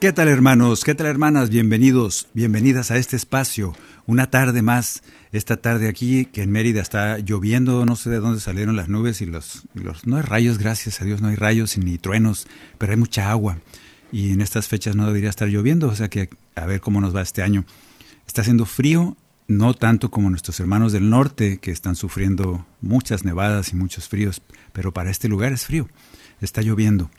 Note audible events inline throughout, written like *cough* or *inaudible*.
¿Qué tal hermanos? ¿Qué tal hermanas? Bienvenidos, bienvenidas a este espacio. Una tarde más, esta tarde aquí que en Mérida está lloviendo, no sé de dónde salieron las nubes y los, no hay rayos, gracias a Dios no hay rayos ni truenos, pero hay mucha agua y en estas fechas no debería estar lloviendo, o sea que a ver cómo nos va este año. Está haciendo frío, no tanto como nuestros hermanos del norte que están sufriendo muchas nevadas y muchos fríos, pero para este lugar es frío, está lloviendo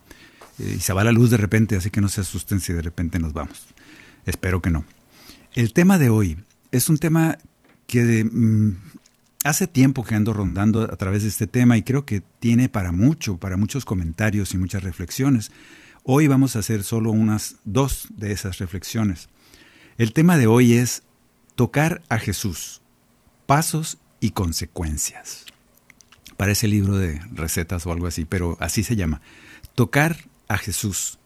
y se va la luz de repente, así que no se asusten si de repente nos vamos. Espero que no. El tema de hoy es un tema que mm, hace tiempo que ando rondando a través de este tema y creo que tiene para mucho, para muchos comentarios y muchas reflexiones. Hoy vamos a hacer solo unas dos de esas reflexiones. El tema de hoy es tocar a Jesús, pasos y consecuencias. Parece libro de recetas o algo así, pero así se llama. Tocar a Jesús,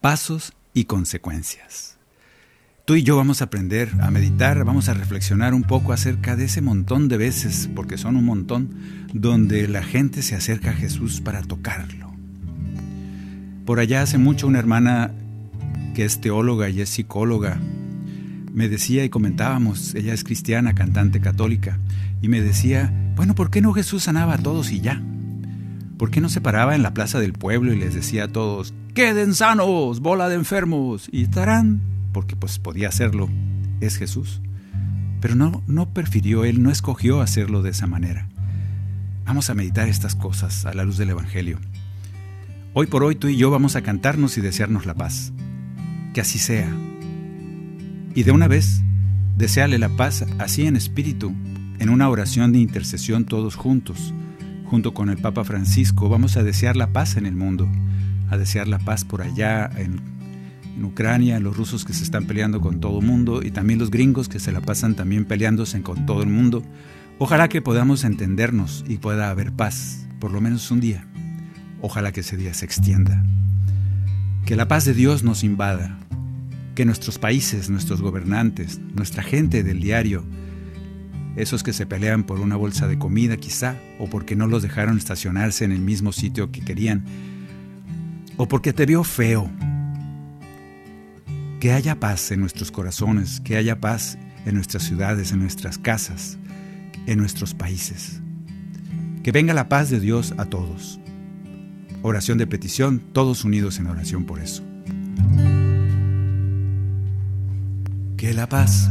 pasos y consecuencias. Tú y yo vamos a aprender a meditar, vamos a reflexionar un poco acerca de ese montón de veces, porque son un montón, donde la gente se acerca a Jesús para tocarlo. Por allá hace mucho una hermana que es teóloga y es psicóloga me decía y comentábamos, ella es cristiana, cantante católica, y me decía, bueno, ¿por qué no Jesús sanaba a todos y ya? ¿Por qué no se paraba en la plaza del pueblo y les decía a todos, queden sanos, bola de enfermos? Y estarán, porque pues podía hacerlo, es Jesús. Pero no, no prefirió, él no escogió hacerlo de esa manera. Vamos a meditar estas cosas a la luz del Evangelio. Hoy por hoy tú y yo vamos a cantarnos y desearnos la paz. Que así sea. Y de una vez, deseale la paz así en espíritu, en una oración de intercesión todos juntos. Junto con el Papa Francisco vamos a desear la paz en el mundo, a desear la paz por allá en, en Ucrania, los rusos que se están peleando con todo el mundo y también los gringos que se la pasan también peleándose con todo el mundo. Ojalá que podamos entendernos y pueda haber paz, por lo menos un día. Ojalá que ese día se extienda. Que la paz de Dios nos invada, que nuestros países, nuestros gobernantes, nuestra gente del diario, esos que se pelean por una bolsa de comida quizá, o porque no los dejaron estacionarse en el mismo sitio que querían, o porque te vio feo, que haya paz en nuestros corazones, que haya paz en nuestras ciudades, en nuestras casas, en nuestros países. Que venga la paz de Dios a todos. Oración de petición, todos unidos en oración por eso. Que la paz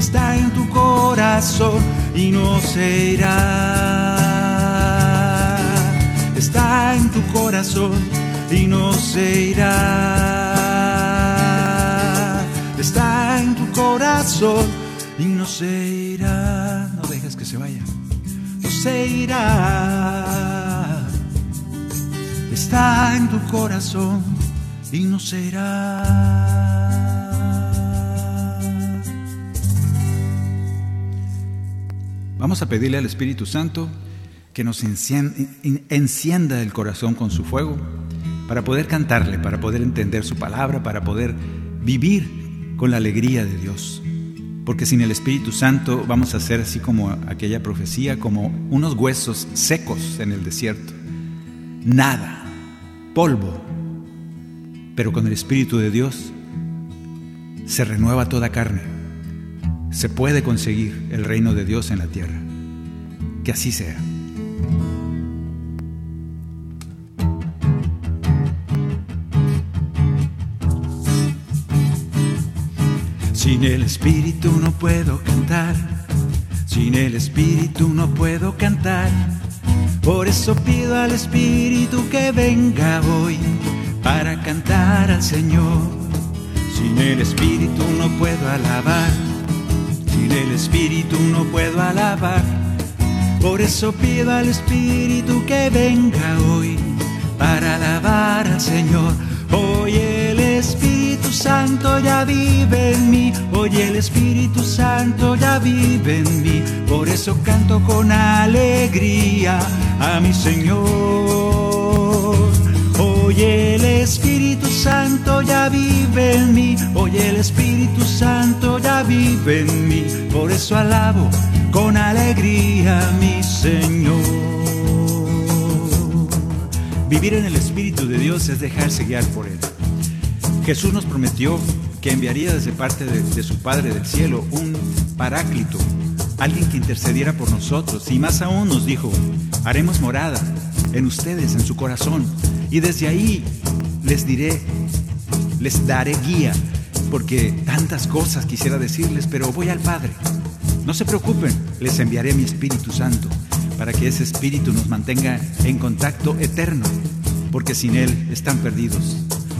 está en tu corazón y no se irá. Está en tu corazón y no se irá. Está en tu corazón y no se irá. No dejes que se vaya. No se irá. Está en tu corazón digno será. Vamos a pedirle al Espíritu Santo que nos encienda el corazón con su fuego para poder cantarle, para poder entender su palabra, para poder vivir con la alegría de Dios. Porque sin el Espíritu Santo vamos a ser así como aquella profecía, como unos huesos secos en el desierto. Nada, polvo. Pero con el Espíritu de Dios se renueva toda carne. Se puede conseguir el reino de Dios en la tierra. Que así sea. Sin el Espíritu no puedo cantar, sin el Espíritu no puedo cantar. Por eso pido al Espíritu que venga hoy para cantar al Señor. Sin el Espíritu no puedo alabar, el Espíritu no puedo alabar. Por eso pido al Espíritu que venga hoy para alabar al Señor. Hoy el Espíritu Santo ya vive en mí, hoy el Espíritu Santo ya vive en mí, por eso canto con alegría a mi Señor. Hoy el Espíritu Santo ya vive en mí, hoy el Espíritu Santo ya vive en mí, por eso alabo con alegría mi Señor. Vivir en el Espíritu de Dios es dejarse guiar por Él. Jesús nos prometió que enviaría desde parte de, su Padre del cielo un paráclito, alguien que intercediera por nosotros. Y más aún nos dijo, haremos morada en ustedes, en su corazón. Y desde ahí les diré, les daré guía, porque tantas cosas quisiera decirles, pero voy al Padre. No se preocupen, les enviaré mi Espíritu Santo para que ese espíritu nos mantenga en contacto eterno, porque sin Él están perdidos.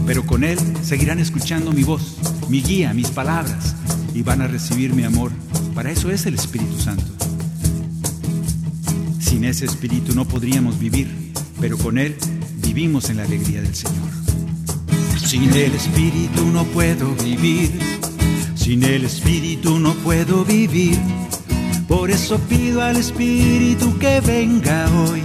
Pero con Él seguirán escuchando mi voz, mi guía, mis palabras, y van a recibir mi amor. Para eso es el Espíritu Santo. Sin ese espíritu no podríamos vivir, pero con Él vivimos en la alegría del Señor. Sin el espíritu no puedo vivir, sin el espíritu no puedo vivir. Por eso pido al Espíritu que venga hoy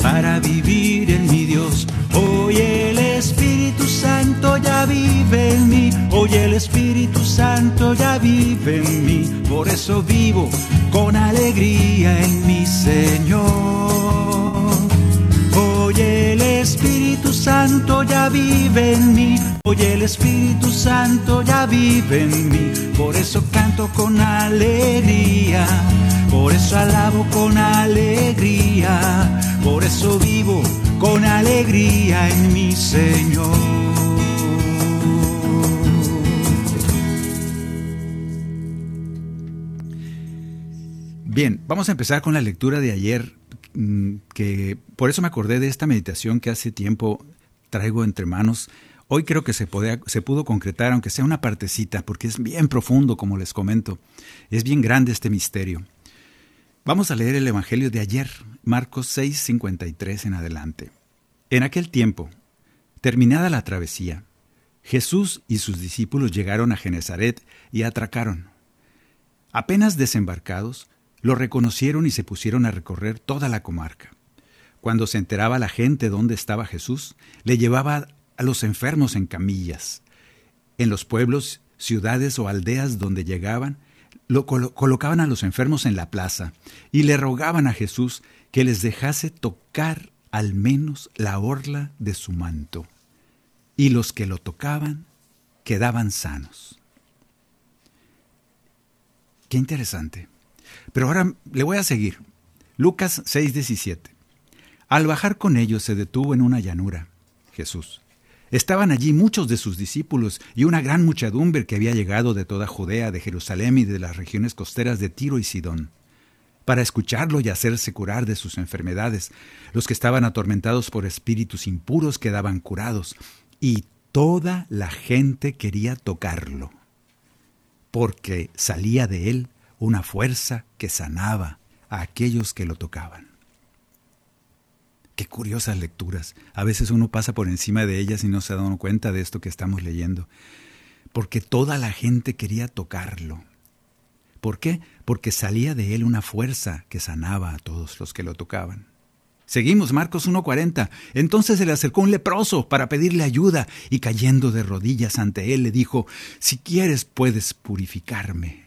para vivir en mi Dios. Hoy el Espíritu Santo ya vive en mí, hoy el Espíritu Santo ya vive en mí. Por eso vivo con alegría en mi Señor. Espíritu Santo ya vive en mí, hoy el Espíritu Santo ya vive en mí. Por eso canto con alegría por eso alabo con alegría, por eso vivo con alegría en mi Señor. Bien, vamos a empezar con la lectura de ayer, que por eso me acordé de esta meditación que hace tiempo traigo entre manos. Hoy creo que se, se pudo concretar, aunque sea una partecita, porque es bien profundo, como les comento. Es bien grande este misterio. Vamos a leer el Evangelio de ayer, Marcos 6, 53 en adelante. En aquel tiempo, terminada la travesía, Jesús y sus discípulos llegaron a Genezaret y atracaron. Apenas desembarcados, lo reconocieron y se pusieron a recorrer toda la comarca. Cuando se enteraba la gente dónde estaba Jesús, le llevaba a los enfermos en camillas. En los pueblos, ciudades o aldeas donde llegaban, lo colocaban a los enfermos en la plaza y le rogaban a Jesús que les dejase tocar al menos la orla de su manto. Y los que lo tocaban quedaban sanos. Qué interesante. Pero ahora le voy a seguir. Lucas 6:17. Al bajar con ellos se detuvo en una llanura. Jesús. Estaban allí muchos de sus discípulos y una gran muchedumbre que había llegado de toda Judea, de Jerusalén y de las regiones costeras de Tiro y Sidón, para escucharlo y hacerse curar de sus enfermedades. Los que estaban atormentados por espíritus impuros quedaban curados, y toda la gente quería tocarlo, porque salía de él una fuerza que sanaba a aquellos que lo tocaban. Qué curiosas lecturas. A veces uno pasa por encima de ellas y no se da cuenta de esto que estamos leyendo. Porque toda la gente quería tocarlo. ¿Por qué? Porque salía de él una fuerza que sanaba a todos los que lo tocaban. Seguimos, Marcos 1.40. Entonces se le acercó un leproso para pedirle ayuda y cayendo de rodillas ante él le dijo, si quieres puedes purificarme.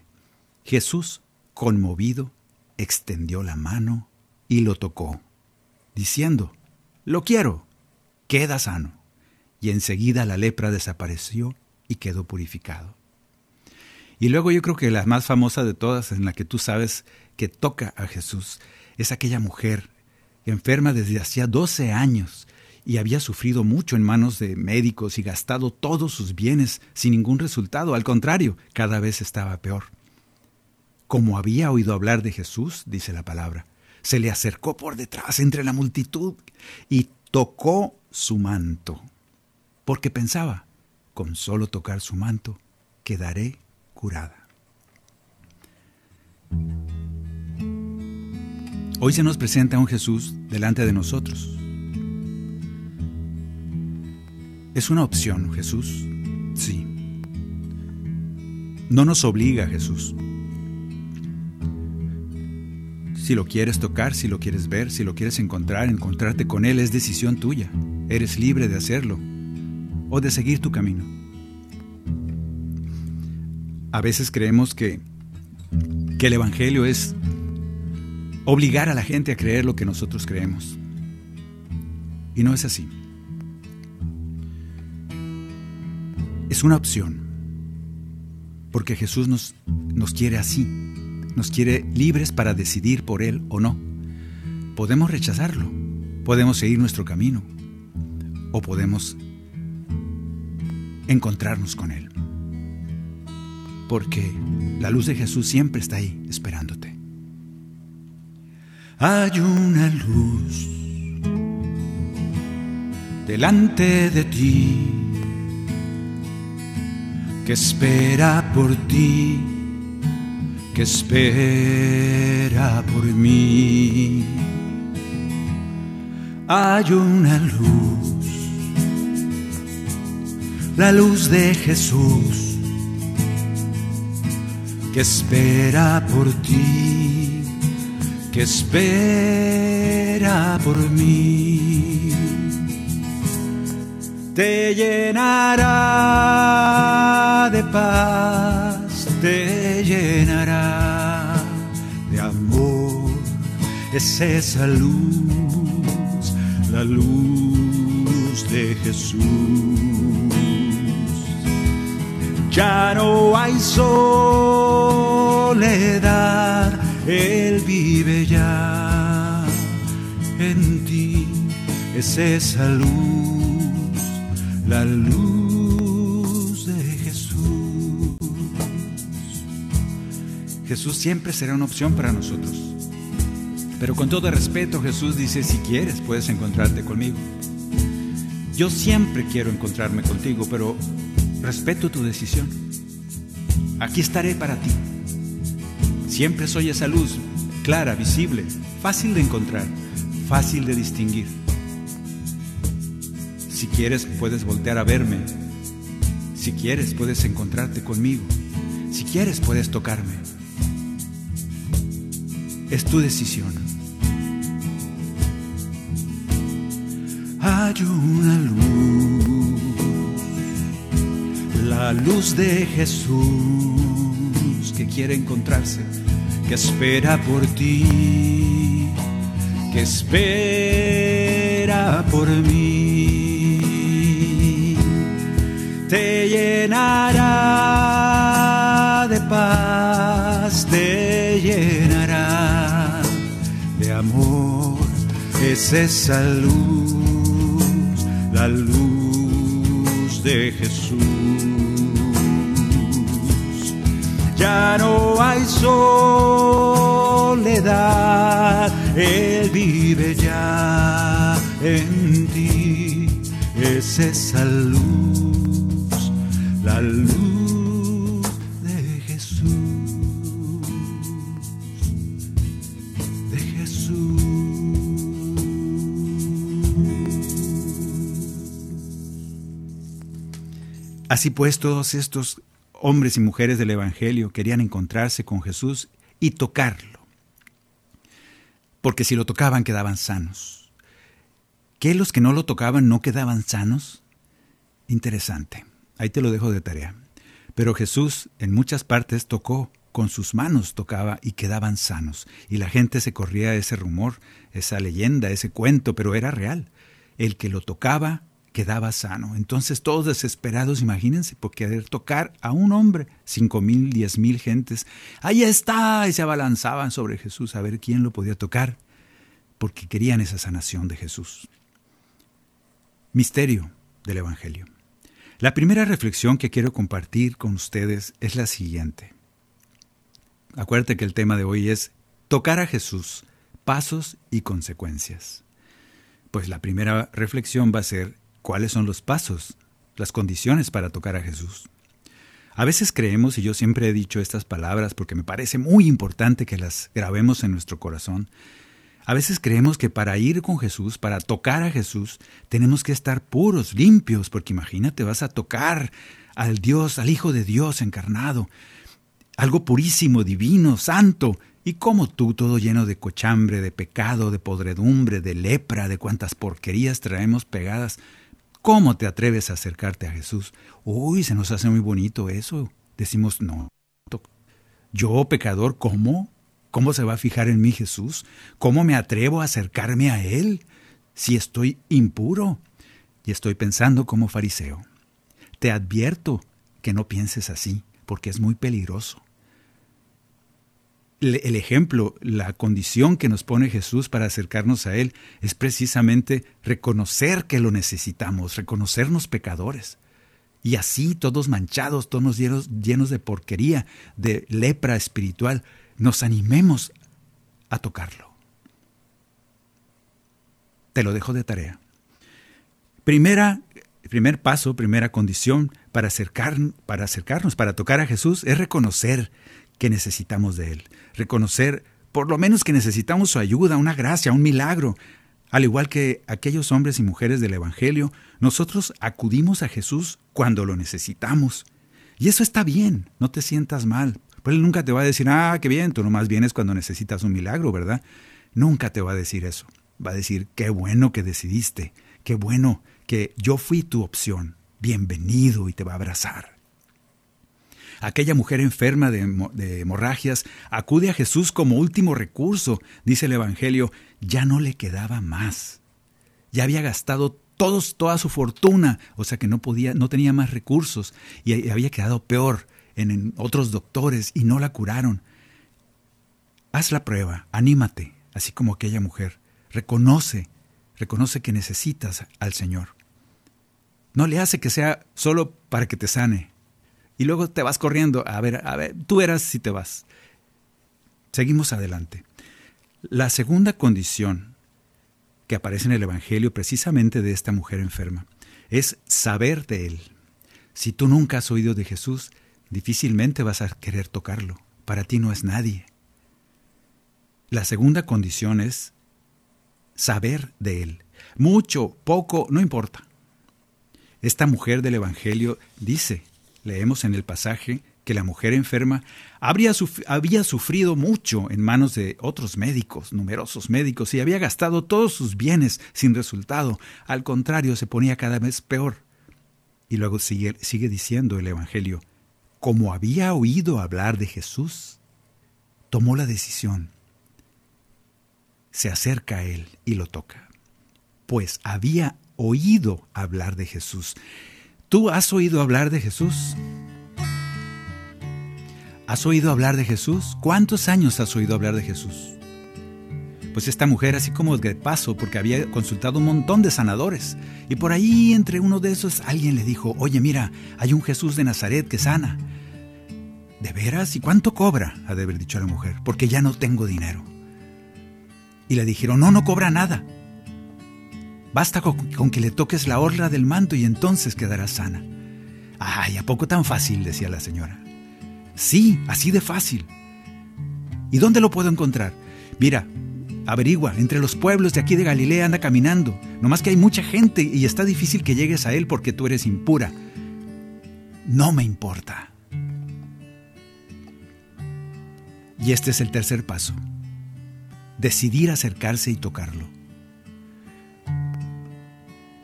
Jesús, conmovido, extendió la mano y lo tocó, diciendo, lo quiero, queda sano. Y enseguida la lepra desapareció y quedó purificado. Y luego yo creo que la más famosa de todas, en la que tú sabes que toca a Jesús, es aquella mujer enferma desde hacía 12 años y había sufrido mucho en manos de médicos y gastado todos sus bienes sin ningún resultado. Al contrario, cada vez estaba peor. Como había oído hablar de Jesús, dice la palabra, se le acercó por detrás entre la multitud y tocó su manto, porque pensaba, con solo tocar su manto, quedaré curada. Hoy se nos presenta un Jesús delante de nosotros. ¿Es una opción Jesús? Sí. No nos obliga Jesús. Si lo quieres tocar, si lo quieres ver, si lo quieres encontrar, encontrarte con Él es decisión tuya. Eres libre de hacerlo o de seguir tu camino. A veces creemos que, que el Evangelio es obligar a la gente a creer lo que nosotros creemos. Y no es así. Es una opción, porque Jesús nos, nos quiere así, nos quiere libres para decidir por Él o no. Podemos rechazarlo, podemos seguir nuestro camino o podemos encontrarnos con Él. Porque la luz de Jesús siempre está ahí esperándote hay una luz delante de ti que espera por ti, que espera por mí. Hay una luz, la luz de Jesús, que espera por ti que espera por mí. Te llenará de paz, te llenará de amor. Es esa luz, la luz de Jesús. Ya no hay soledad él vive ya en ti, es esa luz, la luz Jesús siempre será una opción para nosotros. Pero con todo respeto, Jesús dice, si quieres, puedes encontrarte conmigo. Yo siempre quiero encontrarme contigo, pero respeto tu decisión. Aquí estaré para ti. Siempre soy esa luz, clara, visible, fácil de encontrar, fácil de distinguir. Si quieres, puedes voltear a verme. Si quieres, puedes encontrarte conmigo. Si quieres, puedes tocarme. Es tu decisión. Hay una luz, la luz de Jesús que quiere encontrarse que espera por ti, que espera por mí. Te llenará Es esa luz, la luz de Jesús. Ya no hay soledad, Él vive ya en ti, es esa luz, Así pues, todos estos hombres y mujeres del Evangelio querían encontrarse con Jesús y tocarlo. Porque si lo tocaban quedaban sanos. ¿Qué los que no lo tocaban no quedaban sanos? Interesante. Ahí te lo dejo de tarea. Pero Jesús en muchas partes tocó, con sus manos tocaba y quedaban sanos. Y la gente se corría ese rumor, esa leyenda, ese cuento, pero era real. El que lo tocaba quedaba sano. Entonces todos desesperados, imagínense, por querer tocar a un hombre, cinco mil, diez mil gentes. Ahí está, y se abalanzaban sobre Jesús a ver quién lo podía tocar, porque querían esa sanación de Jesús. Misterio del Evangelio. La primera reflexión que quiero compartir con ustedes es la siguiente. Acuérdate que el tema de hoy es tocar a Jesús, pasos y consecuencias. Pues la primera reflexión va a ser cuáles son los pasos, las condiciones para tocar a Jesús. A veces creemos, y yo siempre he dicho estas palabras porque me parece muy importante que las grabemos en nuestro corazón, a veces creemos que para ir con Jesús, para tocar a Jesús, tenemos que estar puros, limpios, porque imagínate, vas a tocar al Dios, al Hijo de Dios encarnado, algo purísimo, divino, santo, y como tú, todo lleno de cochambre, de pecado, de podredumbre, de lepra, de cuantas porquerías traemos pegadas, ¿cómo te atreves a acercarte a Jesús? Uy, se nos hace muy bonito eso. Decimos, no, yo pecador, ¿cómo? ¿Cómo se va a fijar en mí Jesús? ¿Cómo me atrevo a acercarme a Él si estoy impuro? Y estoy pensando como fariseo. Te advierto que no pienses así, porque es muy peligroso. El ejemplo, la condición que nos pone Jesús para acercarnos a Él es precisamente reconocer que lo necesitamos, reconocernos pecadores. Y así, todos manchados, todos llenos, llenos de porquería, de lepra espiritual, nos animemos a tocarlo. Te lo dejo de tarea. Primera, primer paso, primera condición para, acercar, para acercarnos, para tocar a Jesús, es reconocer que necesitamos de Él. Reconocer por lo menos que necesitamos su ayuda, una gracia, un milagro. Al igual que aquellos hombres y mujeres del Evangelio, nosotros acudimos a Jesús cuando lo necesitamos. Y eso está bien, no te sientas mal, pues él nunca te va a decir, ah, qué bien, tú nomás vienes cuando necesitas un milagro, ¿verdad? Nunca te va a decir eso. Va a decir, qué bueno que decidiste, qué bueno que yo fui tu opción, bienvenido y te va a abrazar. Aquella mujer enferma de, hemorragias acude a Jesús como último recurso, dice el Evangelio, ya no le quedaba más. Ya había gastado todos, toda su fortuna, o sea que no podía, no tenía más recursos y había quedado peor en otros doctores y no la curaron. Haz la prueba, anímate, así como aquella mujer. Reconoce, reconoce que necesitas al Señor. No le hace que sea solo para que te sane. Y luego te vas corriendo. A ver, a ver, tú verás si te vas. Seguimos adelante. La segunda condición que aparece en el Evangelio precisamente de esta mujer enferma es saber de Él. Si tú nunca has oído de Jesús, difícilmente vas a querer tocarlo. Para ti no es nadie. La segunda condición es saber de Él. Mucho, poco, no importa. Esta mujer del Evangelio dice, leemos en el pasaje, que la mujer enferma habría había sufrido mucho en manos de otros médicos, numerosos médicos, y había gastado todos sus bienes sin resultado. Al contrario, se ponía cada vez peor. Y luego sigue, sigue diciendo el Evangelio, como había oído hablar de Jesús, tomó la decisión. Se acerca a él y lo toca, pues había oído hablar de Jesús. ¿Tú has oído hablar de Jesús? ¿Has oído hablar de Jesús? ¿Cuántos años has oído hablar de Jesús? Pues esta mujer, así como de paso, porque había consultado un montón de sanadores, y por ahí entre uno de esos alguien le dijo, oye mira, hay un Jesús de Nazaret que sana. ¿De veras? ¿Y cuánto cobra? Ha de haber dicho la mujer, porque ya no tengo dinero. Y le dijeron, no, no cobra nada. Basta con, que le toques la orla del manto y entonces quedará sana. Ay, ¿a poco tan fácil? decía la señora. Sí, así de fácil. ¿Y dónde lo puedo encontrar? Mira, averigua, entre los pueblos de aquí de Galilea anda caminando. Nomás que hay mucha gente y está difícil que llegues a él porque tú eres impura. no me importa. Y este es el tercer paso. Decidir acercarse y tocarlo.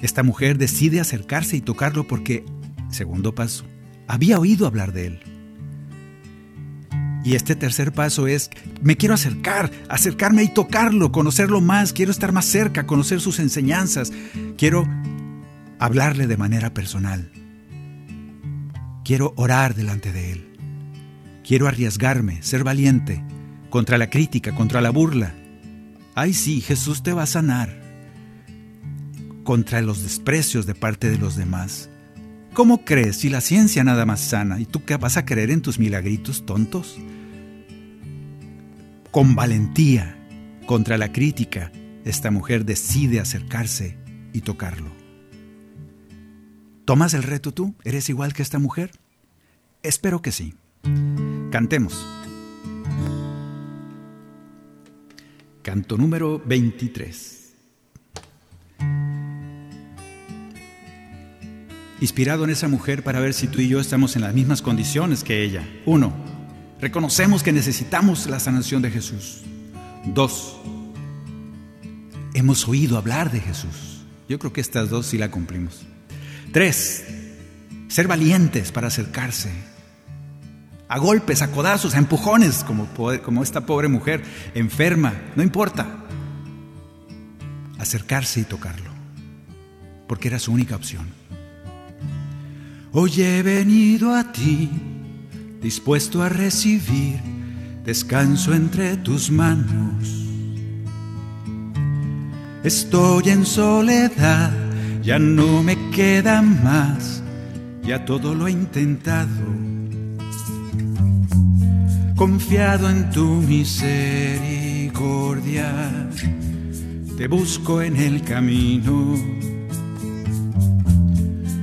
Esta mujer decide acercarse y tocarlo porque, segundo paso, había oído hablar de él. Y este tercer paso es, me quiero acercar, acercarme y tocarlo, conocerlo más, quiero estar más cerca, conocer sus enseñanzas, quiero hablarle de manera personal. Quiero orar delante de él. Quiero arriesgarme, ser valiente, contra la crítica, contra la burla. Ay sí, Jesús te va a sanar. Contra los desprecios de parte de los demás. ¿Cómo crees si la ciencia nada más sana y tú qué vas a creer en tus milagritos tontos? Con valentía, contra la crítica, esta mujer decide acercarse y tocarlo. ¿Tomas el reto tú? ¿Eres igual que esta mujer? Espero que sí. Cantemos. Canto número 23. Inspirado en esa mujer para ver si tú y yo estamos en las mismas condiciones que ella. Uno, reconocemos que necesitamos la sanación de Jesús. Dos, hemos oído hablar de Jesús. Yo creo que estas dos sí la cumplimos. Tres, ser valientes para acercarse. A golpes, a codazos, a empujones, como, como esta pobre mujer enferma, no importa. Acercarse y tocarlo, porque era su única opción. Hoy he venido a ti, dispuesto a recibir descanso entre tus manos. Estoy en soledad, ya no me queda más, ya todo lo he intentado. Confiado en tu misericordia, te busco en el camino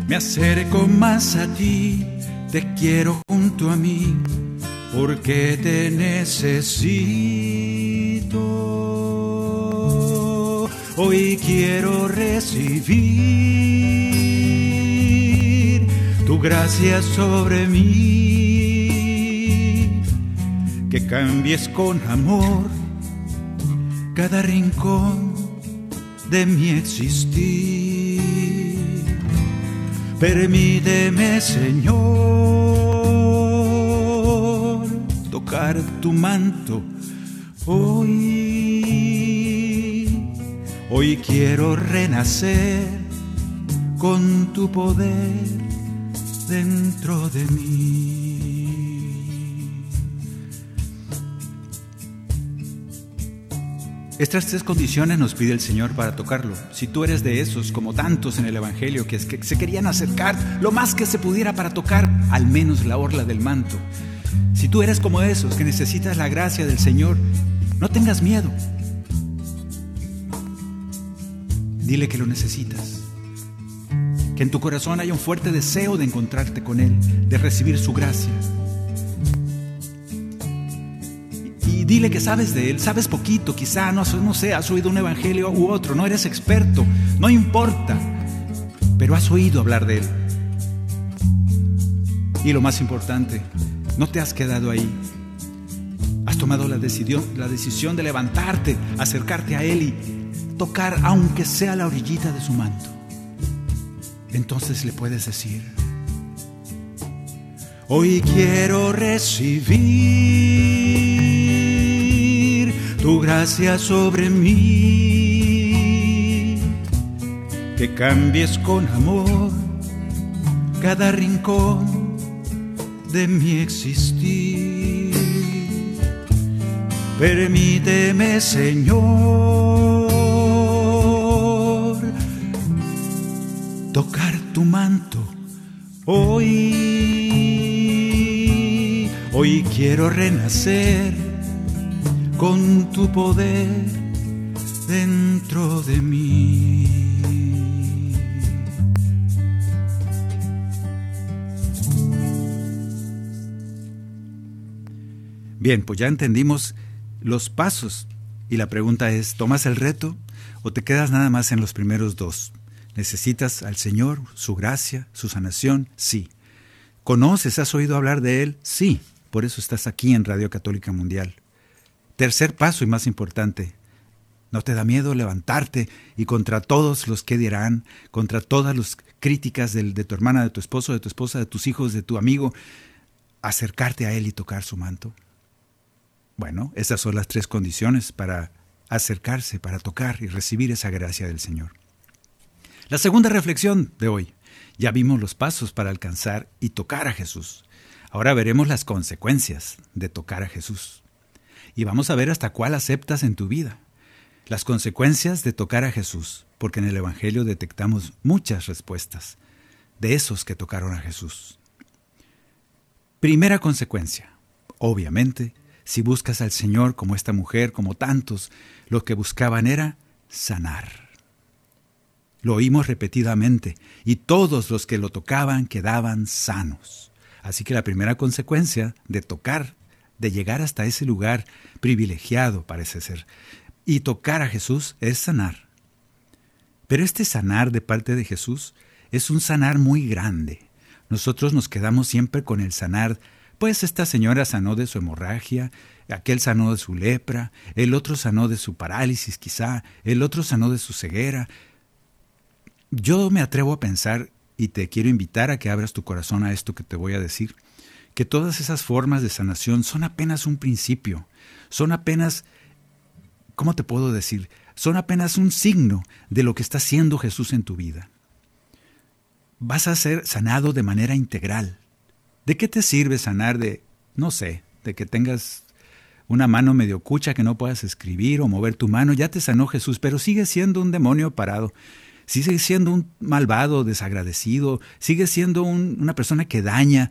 me acerco más a ti, te quiero junto a mí, porque te necesito. Hoy quiero recibir tu gracia sobre mí, que cambies con amor cada rincón de mi existir. Permíteme, Señor, tocar tu manto hoy. Hoy quiero renacer con tu poder dentro de mí. Estas tres condiciones nos pide el Señor para tocarlo. Si tú eres de esos, como tantos en el Evangelio, que, es que se querían acercar lo más que se pudiera para tocar al menos la orla del manto. Si tú eres como esos que necesitas la gracia del Señor, no tengas miedo. Dile que lo necesitas. Que en tu corazón haya un fuerte deseo de encontrarte con Él, de recibir su gracia. Dile que sabes de Él, sabes poquito, quizá, no, no sé, has oído un evangelio u otro, no eres experto, no importa, pero has oído hablar de Él. Y lo más importante, no te has quedado ahí. Has tomado la decisión, la decisión de levantarte, acercarte a Él y tocar aunque sea la orillita de su manto. Entonces le puedes decir, hoy quiero recibir tu gracia sobre mí, que cambies con amor cada rincón de mi existir. Permíteme, Señor, tocar tu manto hoy. Hoy quiero renacer con tu poder dentro de mí. Bien, pues ya entendimos los pasos y la pregunta es, ¿tomas el reto o te quedas nada más en los primeros dos? ¿Necesitas al Señor, su gracia, su sanación? Sí. ¿Conoces, has oído hablar de Él? Sí, por eso estás aquí en Radio Católica Mundial. Tercer paso y más importante, ¿no te da miedo levantarte y contra todos los que dirán, contra todas las críticas de, tu hermana, de tu esposo, de tu esposa, de tus hijos, de tu amigo, acercarte a Él y tocar su manto? Bueno, esas son las tres condiciones para acercarse, para tocar y recibir esa gracia del Señor. La segunda reflexión de hoy. Ya vimos los pasos para alcanzar y tocar a Jesús. Ahora veremos las consecuencias de tocar a Jesús. Y vamos a ver hasta cuál aceptas en tu vida. Las consecuencias de tocar a Jesús, porque en el Evangelio detectamos muchas respuestas de esos que tocaron a Jesús. Primera consecuencia. Obviamente, si buscas al Señor como esta mujer, como tantos, lo que buscaban era sanar. Lo oímos repetidamente, y todos los que lo tocaban quedaban sanos. Así que la primera consecuencia de tocar, de llegar hasta ese lugar privilegiado, parece ser, y tocar a Jesús es sanar. Pero este sanar de parte de Jesús es un sanar muy grande. Nosotros nos quedamos siempre con el sanar, pues esta señora sanó de su hemorragia, aquel sanó de su lepra, el otro sanó de su parálisis quizá, el otro sanó de su ceguera, yo me atrevo a pensar, y te quiero invitar a que abras tu corazón a esto que te voy a decir, que todas esas formas de sanación son apenas un principio, son apenas, ¿cómo te puedo decir? Son apenas un signo de lo que está haciendo Jesús en tu vida. Vas a ser sanado de manera integral. ¿De qué te sirve sanar de, no sé, de que tengas una mano medio cucha que no puedas escribir o mover tu mano? Ya te sanó Jesús, pero sigue siendo un demonio parado sigue siendo un malvado, desagradecido, sigue siendo una persona que daña,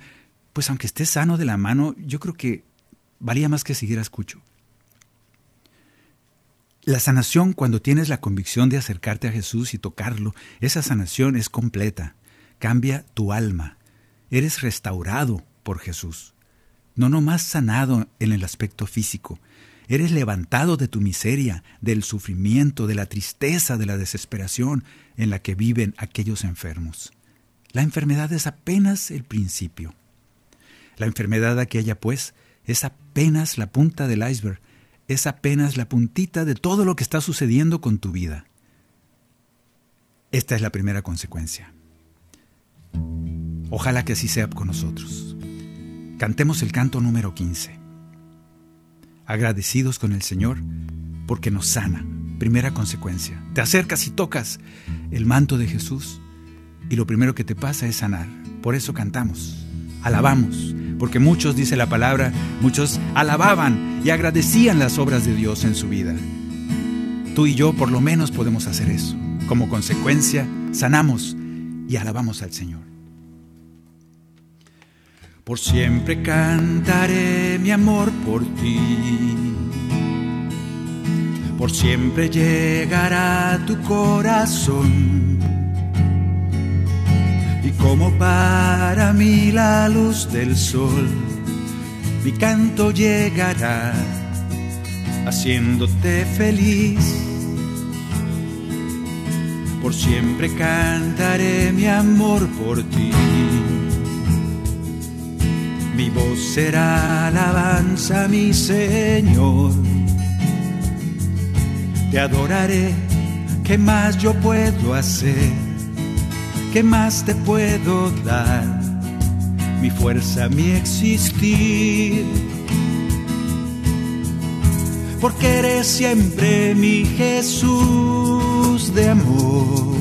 pues aunque esté sano de la mano, yo creo que valía más que seguir a escucho. La sanación, cuando tienes la convicción de acercarte a Jesús y tocarlo, esa sanación es completa, cambia tu alma, eres restaurado por Jesús. No nomás sanado en el aspecto físico, Eres levantado de tu miseria, del sufrimiento, de la tristeza, de la desesperación en la que viven aquellos enfermos. La enfermedad es apenas el principio. La enfermedad aquella, pues, es apenas la punta del iceberg, es apenas la puntita de todo lo que está sucediendo con tu vida. Esta es la primera consecuencia. Ojalá que así sea con nosotros. Cantemos el canto número 15 agradecidos con el Señor porque nos sana. Primera consecuencia. Te acercas y tocas el manto de Jesús y lo primero que te pasa es sanar. Por eso cantamos, alabamos, porque muchos, dice la palabra, muchos alababan y agradecían las obras de Dios en su vida. Tú y yo por lo menos podemos hacer eso. Como consecuencia, sanamos y alabamos al Señor. Por siempre cantaré mi amor por ti. Por siempre llegará tu corazón. Como para mí la luz del sol, mi canto llegará haciéndote feliz. Por siempre cantaré mi amor por ti mi voz será alabanza, mi Señor. Te adoraré, ¿qué más yo puedo hacer? ¿Qué más te puedo dar? Mi fuerza, mi existir. Porque eres siempre mi Jesús de amor.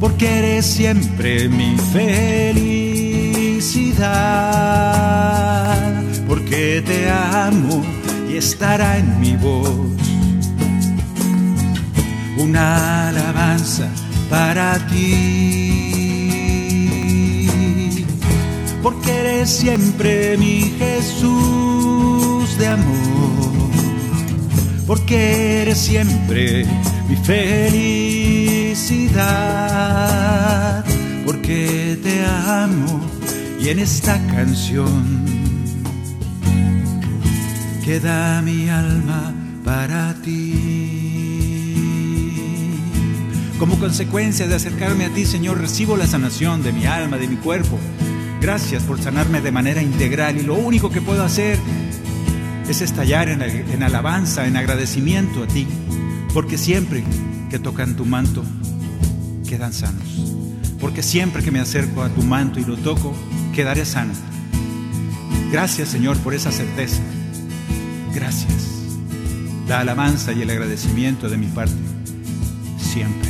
Porque eres siempre mi feliz porque te amo y estará en mi voz una alabanza para ti, porque eres siempre mi Jesús de amor, porque eres siempre mi felicidad, porque te amo y en esta canción queda mi alma para ti. Como consecuencia de acercarme a ti, Señor, recibo la sanación de mi alma, de mi cuerpo. Gracias por sanarme de manera integral y lo único que puedo hacer es estallar en, alabanza, en agradecimiento a ti, porque siempre que tocan tu manto quedan sanos, porque siempre que me acerco a tu manto y lo toco, quedaré sano. Gracias Señor por esa certeza. Gracias. La alabanza y el agradecimiento de mi parte, siempre.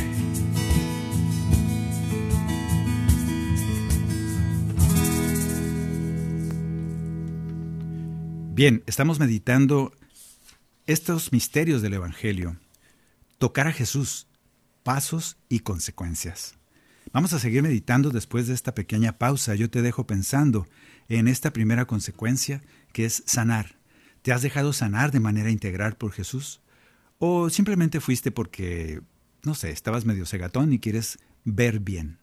Bien, estamos meditando estos misterios del Evangelio. Tocar a Jesús, pasos y consecuencias. Vamos a seguir meditando después de esta pequeña pausa. Yo te dejo pensando en esta primera consecuencia que es sanar. ¿Te has dejado sanar de manera integral por Jesús? ¿O simplemente fuiste porque, no sé, estabas medio cegatón y quieres ver bien?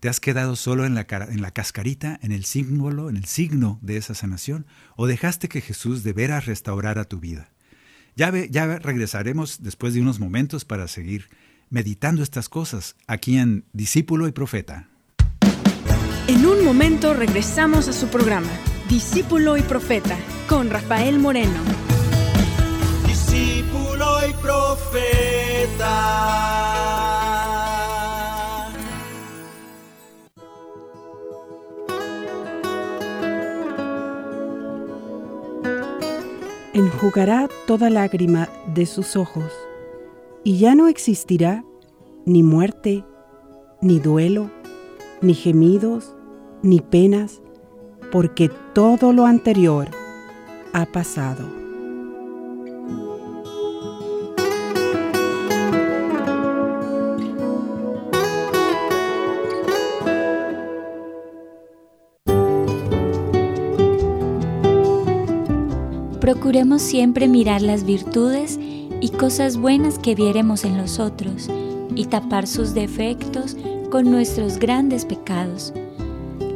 ¿Te has quedado solo en la, en la cascarita, en el símbolo, en el signo de esa sanación? ¿O dejaste que Jesús de veras restaurara tu vida? Ya, ya regresaremos después de unos momentos para seguir meditando estas cosas aquí en Discípulo y Profeta. En un momento regresamos a su programa, Discípulo y Profeta, con Rafael Moreno. Discípulo y Profeta. Enjugará toda lágrima de sus ojos, y ya no existirá ni muerte, ni duelo, ni gemidos, ni penas, porque todo lo anterior ha pasado. Procuremos siempre mirar las virtudes y cosas buenas que viéremos en los otros y tapar sus defectos con nuestros grandes pecados.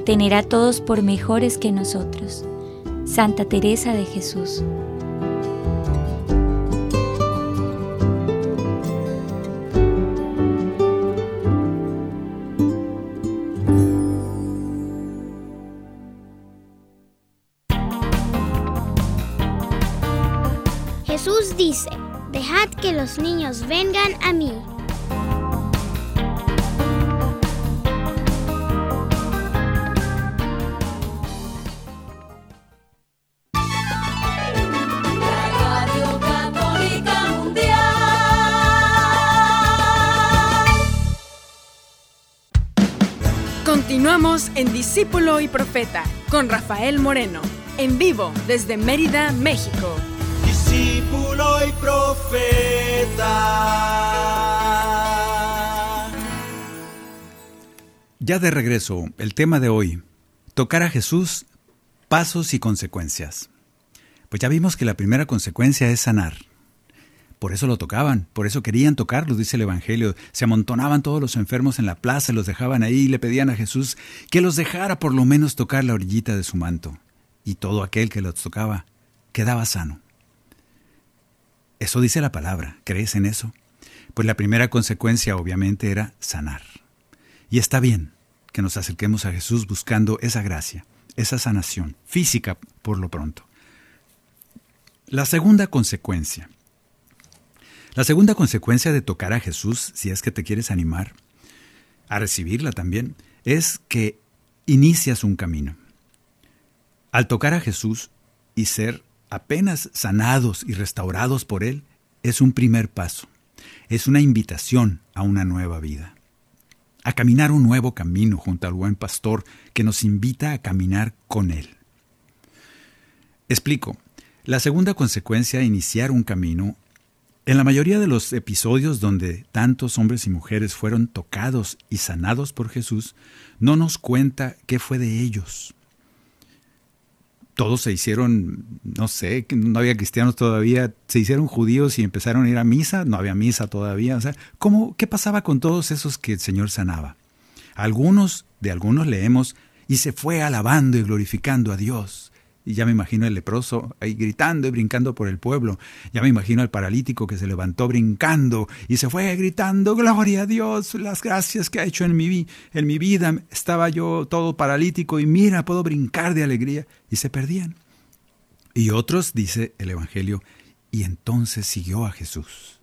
Tener a todos por mejores que nosotros. Santa Teresa de Jesús. Que los niños vengan a mí. Continuamos en Discípulo y Profeta con Rafael Moreno, en vivo desde Mérida, México discípulo y profeta. Ya de regreso, el tema de hoy, tocar a Jesús, pasos y consecuencias. Pues ya vimos que la primera consecuencia es sanar. Por eso lo tocaban, por eso querían tocarlo, dice el Evangelio. Se amontonaban todos los enfermos en la plaza, los dejaban ahí y le pedían a Jesús que los dejara por lo menos tocar la orillita de su manto. Y todo aquel que los tocaba quedaba sano. Eso dice la palabra. ¿Crees en eso? Pues la primera consecuencia obviamente era sanar. Y está bien que nos acerquemos a Jesús buscando esa gracia, esa sanación física por lo pronto. La segunda consecuencia. La segunda consecuencia de tocar a Jesús, si es que te quieres animar a recibirla también, es que inicias un camino. Al tocar a Jesús y ser apenas sanados y restaurados por Él, es un primer paso. Es una invitación a una nueva vida. A caminar un nuevo camino junto al buen pastor que nos invita a caminar con Él. Explico. La segunda consecuencia de iniciar un camino, en la mayoría de los episodios donde tantos hombres y mujeres fueron tocados y sanados por Jesús, no nos cuenta qué fue de ellos todos se hicieron, no sé, no había cristianos todavía, se hicieron judíos y empezaron a ir a misa, no había misa todavía. O sea, ¿cómo, ¿qué pasaba con todos esos que el Señor sanaba? Algunos, de algunos leemos, y se fue alabando y glorificando a Dios. Y ya me imagino el leproso ahí gritando y brincando por el pueblo. Ya me imagino al paralítico que se levantó brincando y se fue gritando, Gloria a Dios, las gracias que ha hecho en mi, en mi vida. Estaba yo todo paralítico y mira, puedo brincar de alegría. Y se perdían. Y otros, dice el Evangelio, y entonces siguió a Jesús.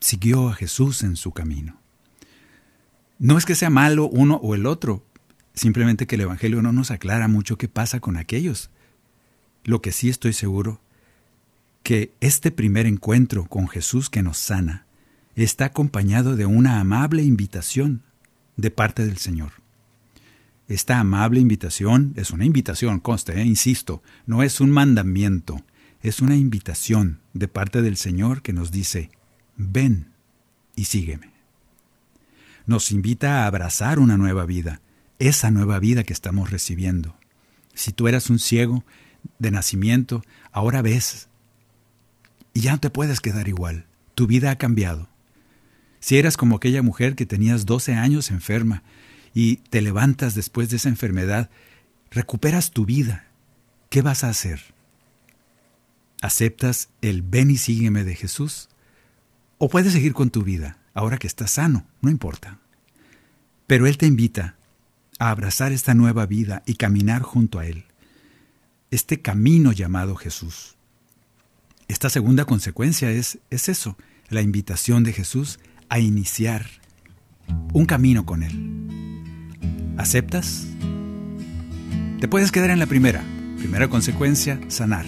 Siguió a Jesús en su camino. No es que sea malo uno o el otro, simplemente que el Evangelio no nos aclara mucho qué pasa con aquellos. Lo que sí estoy seguro, que este primer encuentro con Jesús que nos sana está acompañado de una amable invitación de parte del Señor. Esta amable invitación es una invitación, conste, eh, insisto, no es un mandamiento, es una invitación de parte del Señor que nos dice, ven y sígueme nos invita a abrazar una nueva vida, esa nueva vida que estamos recibiendo. Si tú eras un ciego de nacimiento, ahora ves y ya no te puedes quedar igual. Tu vida ha cambiado. Si eras como aquella mujer que tenías 12 años enferma y te levantas después de esa enfermedad, recuperas tu vida. ¿Qué vas a hacer? ¿Aceptas el ven y sígueme de Jesús? ¿O puedes seguir con tu vida? ahora que estás sano, no importa. Pero Él te invita a abrazar esta nueva vida y caminar junto a Él, este camino llamado Jesús. Esta segunda consecuencia es, es eso, la invitación de Jesús a iniciar un camino con Él. ¿Aceptas? Te puedes quedar en la primera. Primera consecuencia, sanar.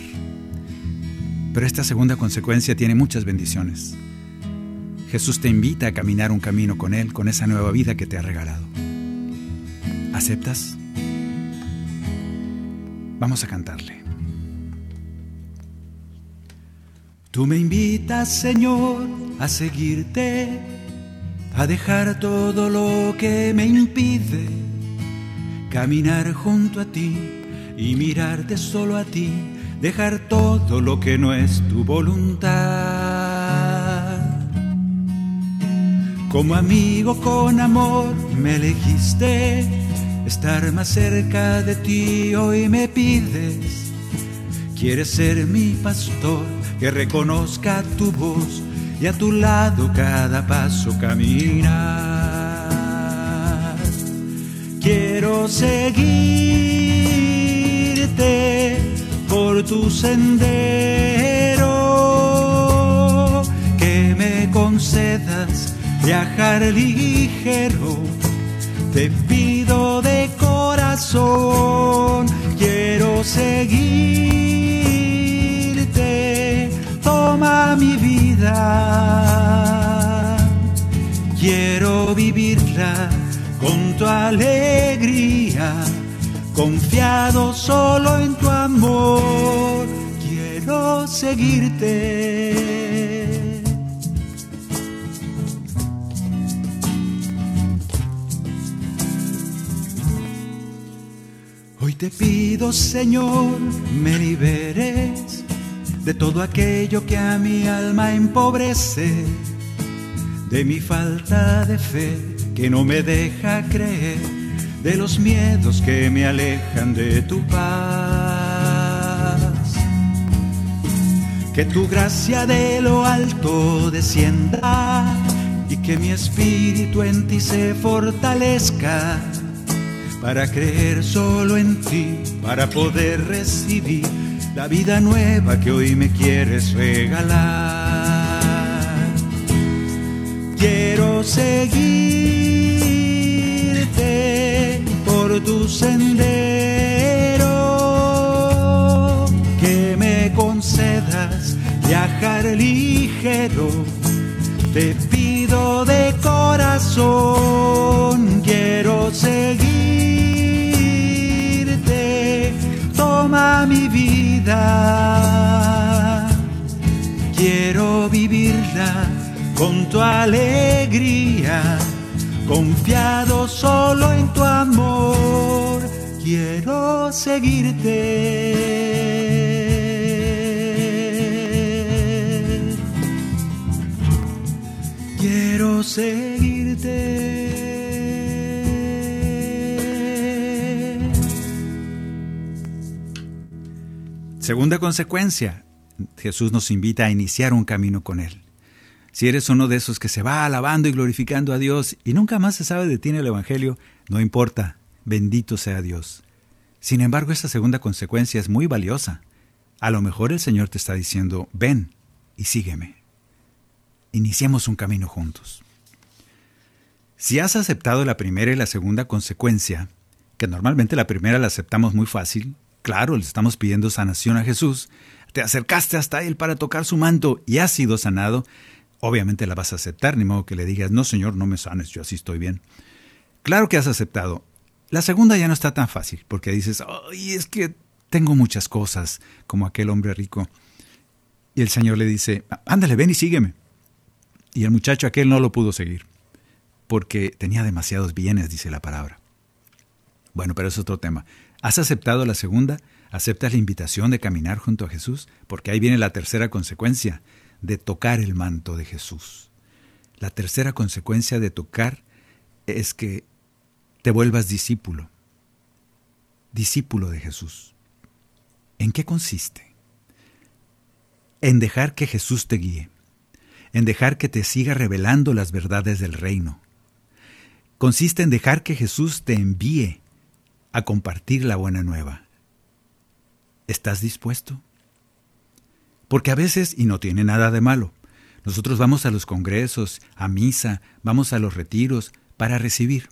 Pero esta segunda consecuencia tiene muchas bendiciones. Jesús te invita a caminar un camino con Él, con esa nueva vida que te ha regalado. ¿Aceptas? Vamos a cantarle. Tú me invitas, Señor, a seguirte, a dejar todo lo que me impide caminar junto a ti y mirarte solo a ti, dejar todo lo que no es tu voluntad. Como amigo con amor me elegiste, estar más cerca de ti hoy me pides. Quieres ser mi pastor, que reconozca tu voz y a tu lado cada paso caminar. Quiero seguirte por tu sendero, que me concedas viajar ligero. Te pido de corazón, quiero seguirte, toma mi vida. Quiero vivirla con tu alegría, confiado solo en tu amor. Quiero seguirte. Te pido, Señor, me liberes de todo aquello que a mi alma empobrece, de mi falta de fe que no me deja creer, de los miedos que me alejan de tu paz. Que tu gracia de lo alto descienda y que mi espíritu en ti se fortalezca para creer solo en ti, para poder recibir la vida nueva que hoy me quieres regalar. Quiero seguirte por tu sendero, que me concedas viajar ligero. Te pido de corazón, quiero seguir toma mi vida. Quiero vivirla con tu alegría, confiado solo en tu amor. Quiero seguirte. Seguirte. Segunda consecuencia, Jesús nos invita a iniciar un camino con Él. Si eres uno de esos que se va alabando y glorificando a Dios y nunca más se sabe de ti en el Evangelio, no importa, bendito sea Dios. Sin embargo, esta segunda consecuencia es muy valiosa. A lo mejor el Señor te está diciendo, ven y sígueme. Iniciemos un camino juntos. Si has aceptado la primera y la segunda consecuencia, que normalmente la primera la aceptamos muy fácil, claro, le estamos pidiendo sanación a Jesús, te acercaste hasta Él para tocar su manto y has sido sanado, obviamente la vas a aceptar, ni modo que le digas, no Señor, no me sanes, yo así estoy bien. Claro que has aceptado. La segunda ya no está tan fácil, porque dices, ay, es que tengo muchas cosas, como aquel hombre rico. Y el Señor le dice, ándale, ven y sígueme. Y el muchacho aquel no lo pudo seguir porque tenía demasiados bienes, dice la palabra. Bueno, pero es otro tema. ¿Has aceptado la segunda? ¿Aceptas la invitación de caminar junto a Jesús? Porque ahí viene la tercera consecuencia, de tocar el manto de Jesús. La tercera consecuencia de tocar es que te vuelvas discípulo, discípulo de Jesús. ¿En qué consiste? En dejar que Jesús te guíe, en dejar que te siga revelando las verdades del reino, consiste en dejar que Jesús te envíe a compartir la buena nueva. ¿Estás dispuesto? Porque a veces, y no tiene nada de malo, nosotros vamos a los congresos, a misa, vamos a los retiros para recibir.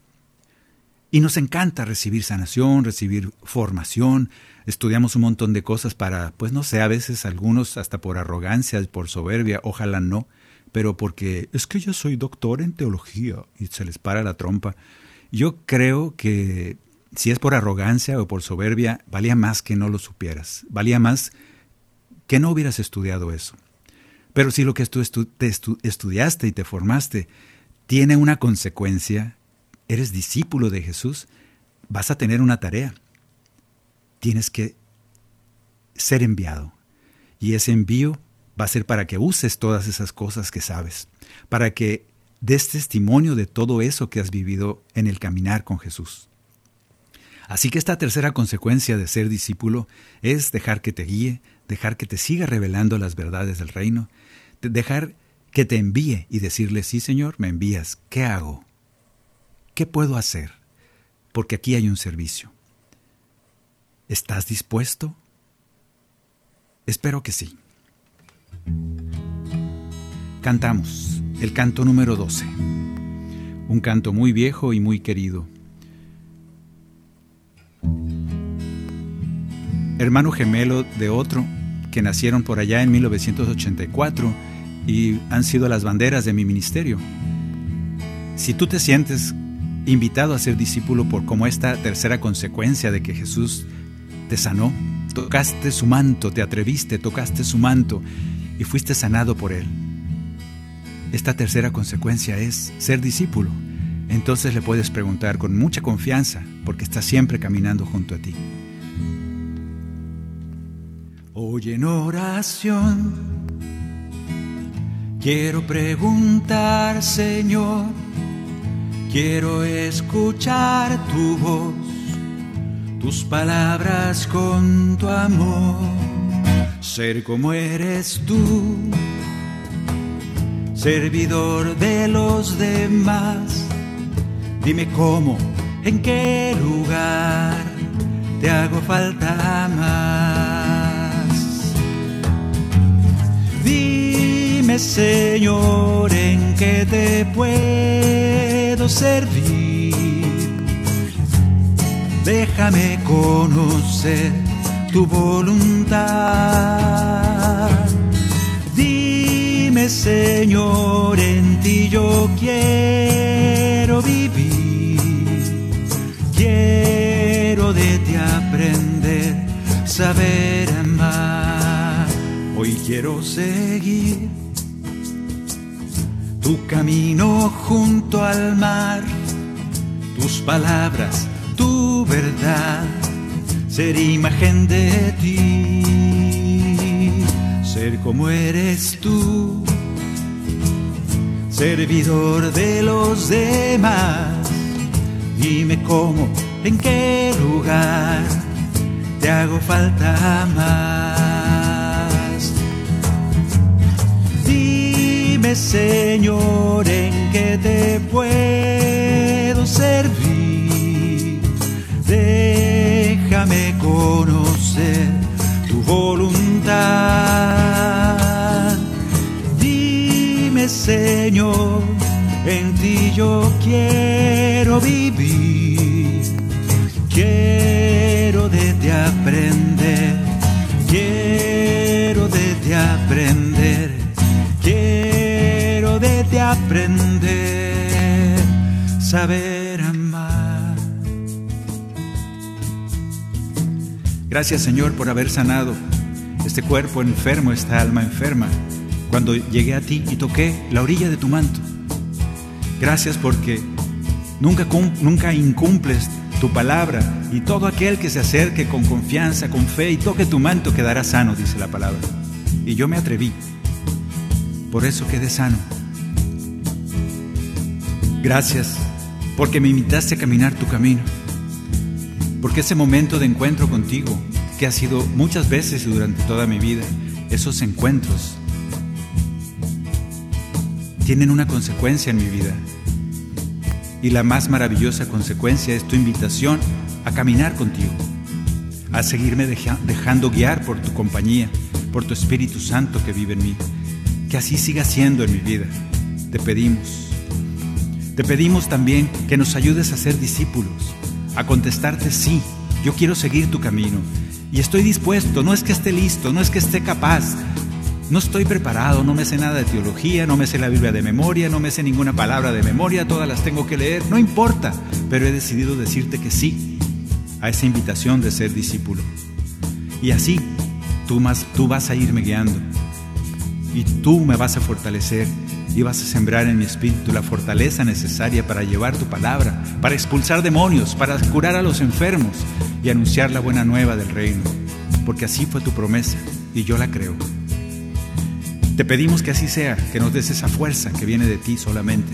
Y nos encanta recibir sanación, recibir formación, estudiamos un montón de cosas para, pues no sé, a veces algunos hasta por arrogancia, por soberbia, ojalá no, pero porque es que yo soy doctor en teología y se les para la trompa. Yo creo que si es por arrogancia o por soberbia, valía más que no lo supieras, valía más que no hubieras estudiado eso. Pero si lo que tú te estudiaste y te formaste tiene una consecuencia, eres discípulo de Jesús, vas a tener una tarea. Tienes que ser enviado. Y ese envío va a ser para que uses todas esas cosas que sabes, para que des testimonio de todo eso que has vivido en el caminar con Jesús. Así que esta tercera consecuencia de ser discípulo es dejar que te guíe, dejar que te siga revelando las verdades del reino, dejar que te envíe y decirle, sí Señor, me envías, ¿qué hago? ¿Qué puedo hacer? Porque aquí hay un servicio. ¿Estás dispuesto? Espero que sí. Cantamos el canto número 12, un canto muy viejo y muy querido. Hermano gemelo de otro que nacieron por allá en 1984 y han sido las banderas de mi ministerio. Si tú te sientes invitado a ser discípulo por como esta tercera consecuencia de que Jesús te sanó, tocaste su manto, te atreviste, tocaste su manto y fuiste sanado por Él. Esta tercera consecuencia es ser discípulo. Entonces le puedes preguntar con mucha confianza porque está siempre caminando junto a ti. Hoy en oración quiero preguntar, Señor, quiero escuchar tu voz, tus palabras con tu amor ser como eres tú, servidor de los demás. Dime cómo, en qué lugar te hago falta más. Dime, Señor, en qué te puedo servir. Déjame conocer tu voluntad. Dime, Señor, en ti yo quiero vivir. Quiero de ti aprender, saber amar. Hoy quiero seguir tu camino junto al mar, tus palabras, tu verdad ser imagen de ti, ser como eres tú, servidor de los demás. Dime cómo, en qué lugar te hago falta más. Dime, Señor, en qué te puedo servir. Déjame conocer tu voluntad. Dime, Señor, en ti yo quiero vivir. Quiero de ti aprender. Quiero de ti aprender. Quiero de ti aprender. Saber Gracias Señor por haber sanado este cuerpo enfermo, esta alma enferma, cuando llegué a ti y toqué la orilla de tu manto. Gracias porque nunca, nunca incumples tu palabra y todo aquel que se acerque con confianza, con fe y toque tu manto quedará sano, dice la palabra. Y yo me atreví. Por eso quedé sano. Gracias porque me invitaste a caminar tu camino. Porque ese momento de encuentro contigo, que ha sido muchas veces durante toda mi vida, esos encuentros tienen una consecuencia en mi vida. Y la más maravillosa consecuencia es tu invitación a caminar contigo, a seguirme dejando guiar por tu compañía, por tu Espíritu Santo que vive en mí. Que así siga siendo en mi vida. Te pedimos. Te pedimos también que nos ayudes a ser discípulos, a contestarte sí, yo quiero seguir tu camino. Y estoy dispuesto, no es que esté listo, no es que esté capaz, no estoy preparado, no me sé nada de teología, no me sé la Biblia de memoria, no me sé ninguna palabra de memoria, todas las tengo que leer, no importa, pero he decidido decirte que sí a esa invitación de ser discípulo. Y así tú, más, tú vas a irme guiando y tú me vas a fortalecer y vas a sembrar en mi espíritu la fortaleza necesaria para llevar tu palabra, para expulsar demonios, para curar a los enfermos y anunciar la buena nueva del reino, porque así fue tu promesa y yo la creo. Te pedimos que así sea, que nos des esa fuerza que viene de ti solamente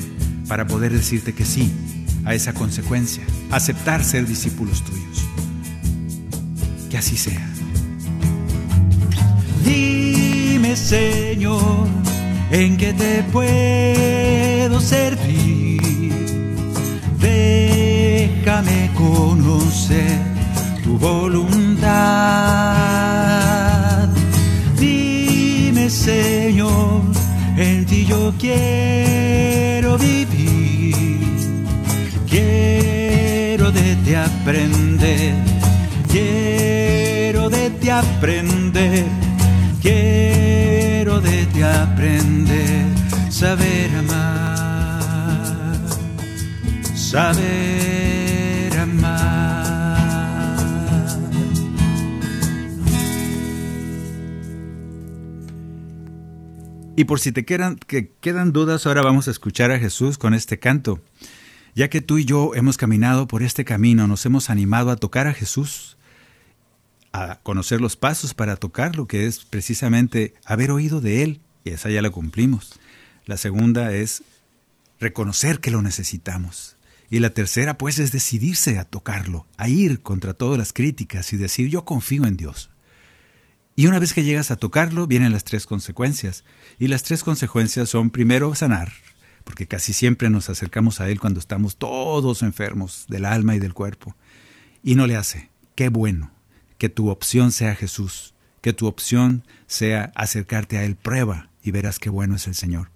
para poder decirte que sí a esa consecuencia, aceptar ser discípulos tuyos. Que así sea. Dime, Señor, en qué te puedo servir. Déjame conocer tu voluntad. Dime, Señor, en ti yo quiero vivir. Quiero de ti aprender. Quiero de ti aprender. De aprender. Saber amar. Saber amar. Y por si te quedan, que quedan dudas, ahora vamos a escuchar a Jesús con este canto. Ya que tú y yo hemos caminado por este camino, nos hemos animado a tocar a Jesús, a conocer los pasos para tocar lo que es precisamente haber oído de Él, y esa ya la cumplimos. La segunda es reconocer que lo necesitamos. Y la tercera, pues, es decidirse a tocarlo, a ir contra todas las críticas y decir yo confío en Dios. Y una vez que llegas a tocarlo, vienen las tres consecuencias. Y las tres consecuencias son, primero, sanar, porque casi siempre nos acercamos a Él cuando estamos todos enfermos del alma y del cuerpo. Y no le hace. Qué bueno que tu opción sea Jesús, que tu opción sea acercarte a Él. Prueba y verás qué bueno es el Señor.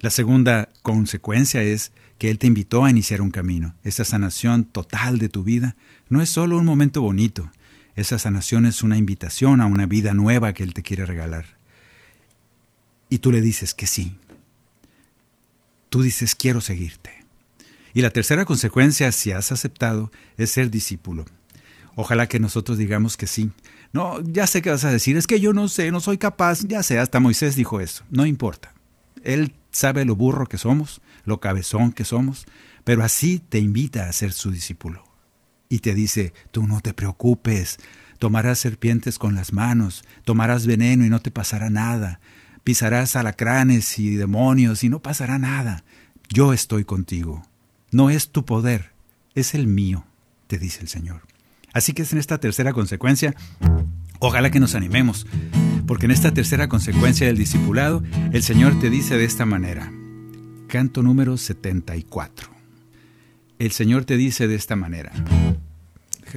La segunda consecuencia es que Él te invitó a iniciar un camino. Esa sanación total de tu vida no es solo un momento bonito, esa sanación es una invitación a una vida nueva que Él te quiere regalar. Y tú le dices que sí. Tú dices quiero seguirte. Y la tercera consecuencia, si has aceptado, es ser discípulo. Ojalá que nosotros digamos que sí. No, ya sé que vas a decir, es que yo no sé, no soy capaz, ya sé, hasta Moisés dijo eso, no importa. Él sabe lo burro que somos, lo cabezón que somos, pero así te invita a ser su discípulo. Y te dice, tú no te preocupes, tomarás serpientes con las manos, tomarás veneno y no te pasará nada, pisarás alacranes y demonios y no pasará nada. Yo estoy contigo. No es tu poder, es el mío, te dice el Señor. Así que es en esta tercera consecuencia, ojalá que nos animemos, porque en esta tercera consecuencia del discipulado, el Señor te dice de esta manera, canto número 74. El Señor te dice de esta manera,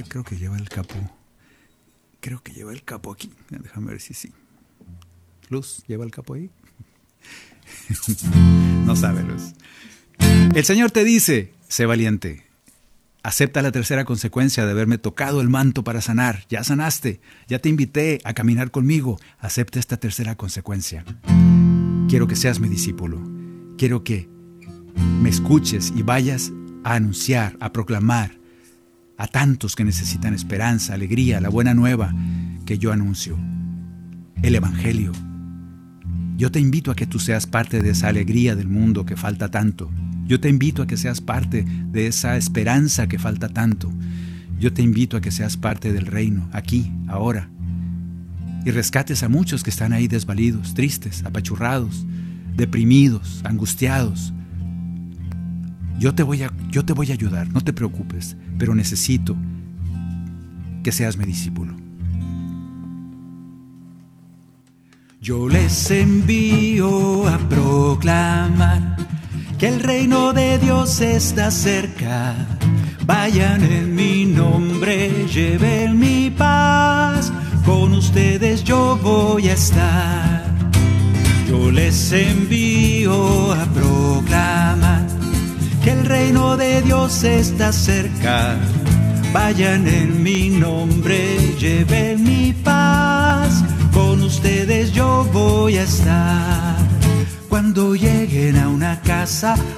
creo que lleva el capo, creo que lleva el capo aquí, déjame ver si sí. Luz, ¿lleva el capo ahí? *laughs* no sabe, Luz. El Señor te dice, sé valiente, Acepta la tercera consecuencia de haberme tocado el manto para sanar. Ya sanaste, ya te invité a caminar conmigo. Acepta esta tercera consecuencia. Quiero que seas mi discípulo. Quiero que me escuches y vayas a anunciar, a proclamar a tantos que necesitan esperanza, alegría, la buena nueva que yo anuncio. El Evangelio. Yo te invito a que tú seas parte de esa alegría del mundo que falta tanto. Yo te invito a que seas parte de esa esperanza que falta tanto. Yo te invito a que seas parte del reino, aquí, ahora. Y rescates a muchos que están ahí desvalidos, tristes, apachurrados, deprimidos, angustiados. Yo te voy a, yo te voy a ayudar, no te preocupes, pero necesito que seas mi discípulo. Yo les envío a proclamar que el reino de Dios está cerca. Vayan en mi nombre, lleven mi paz, con ustedes yo voy a estar. Yo les envío a proclamar que el reino de Dios está cerca. Vayan en mi nombre, lleven mi paz, con ustedes yo voy a estar.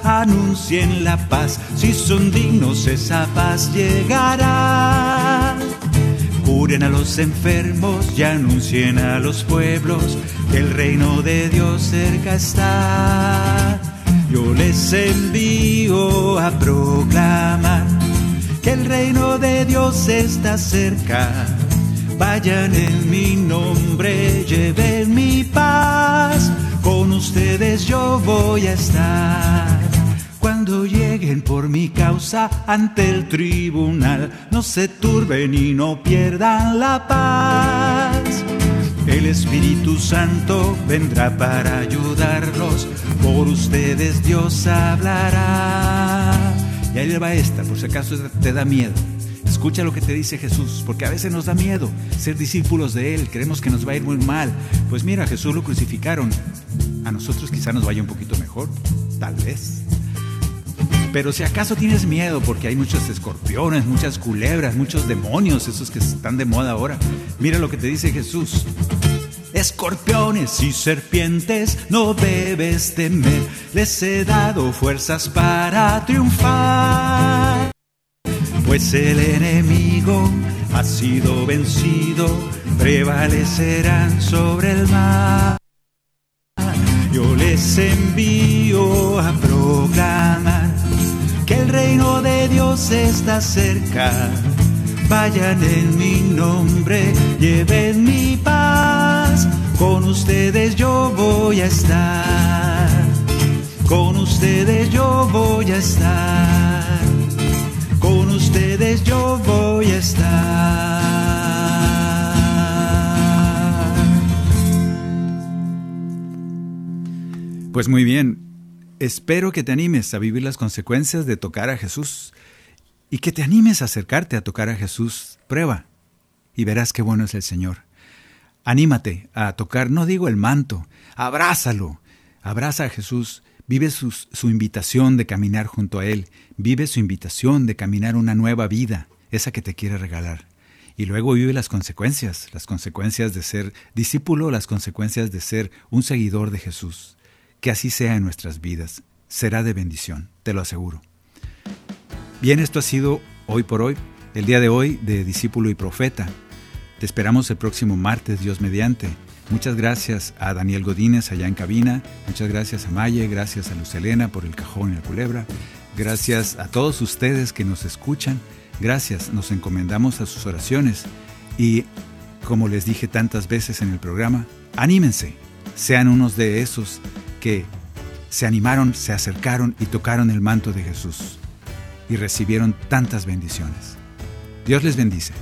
Anuncien la paz. Si son dignos, esa paz llegará. Curen a los enfermos y anuncien a los pueblos que el reino de Dios cerca está. Yo les envío a proclamar que el reino de Dios está cerca. Vayan en mi nombre, lleven mi paz ustedes yo voy a estar. Cuando lleguen por mi causa ante el tribunal, no se turben y no pierdan la paz. El Espíritu Santo vendrá para ayudarlos, por ustedes Dios hablará. Y ahí le va esta, por si acaso te da miedo. Escucha lo que te dice Jesús, porque a veces nos da miedo ser discípulos de Él, creemos que nos va a ir muy mal. Pues mira, Jesús lo crucificaron, a nosotros quizá nos vaya un poquito mejor, tal vez. Pero si acaso tienes miedo porque hay muchos escorpiones, muchas culebras, muchos demonios, esos que están de moda ahora, mira lo que te dice Jesús. Escorpiones y serpientes no debes temer, les he dado fuerzas para triunfar. Pues el enemigo ha sido vencido, prevalecerán sobre el mar. Yo les envío a proclamar que el reino de Dios está cerca. Vayan en mi nombre, lleven mi paz. Con ustedes yo voy a estar. Con ustedes yo voy a estar. Pues muy bien, espero que te animes a vivir las consecuencias de tocar a Jesús y que te animes a acercarte a tocar a Jesús. Prueba y verás qué bueno es el Señor. Anímate a tocar, no digo el manto, abrázalo, abraza a Jesús, vive su invitación de caminar junto a Él, vive su invitación de caminar una nueva vida, esa que te quiere regalar. Y luego vive las consecuencias, las consecuencias de ser discípulo, las consecuencias de ser un seguidor de Jesús. Que así sea en nuestras vidas. Será de bendición, te lo aseguro. Bien, esto ha sido hoy por hoy, el día de hoy de discípulo y profeta. Te esperamos el próximo martes, Dios mediante. Muchas gracias a Daniel Godínez allá en cabina. Muchas gracias a Maye, gracias a Luz Elena por el cajón y la culebra. Gracias a todos ustedes que nos escuchan. Gracias, nos encomendamos a sus oraciones. Y como les dije tantas veces en el programa, anímense, sean unos de esos que se animaron, se acercaron y tocaron el manto de Jesús y recibieron tantas bendiciones. Dios les bendice.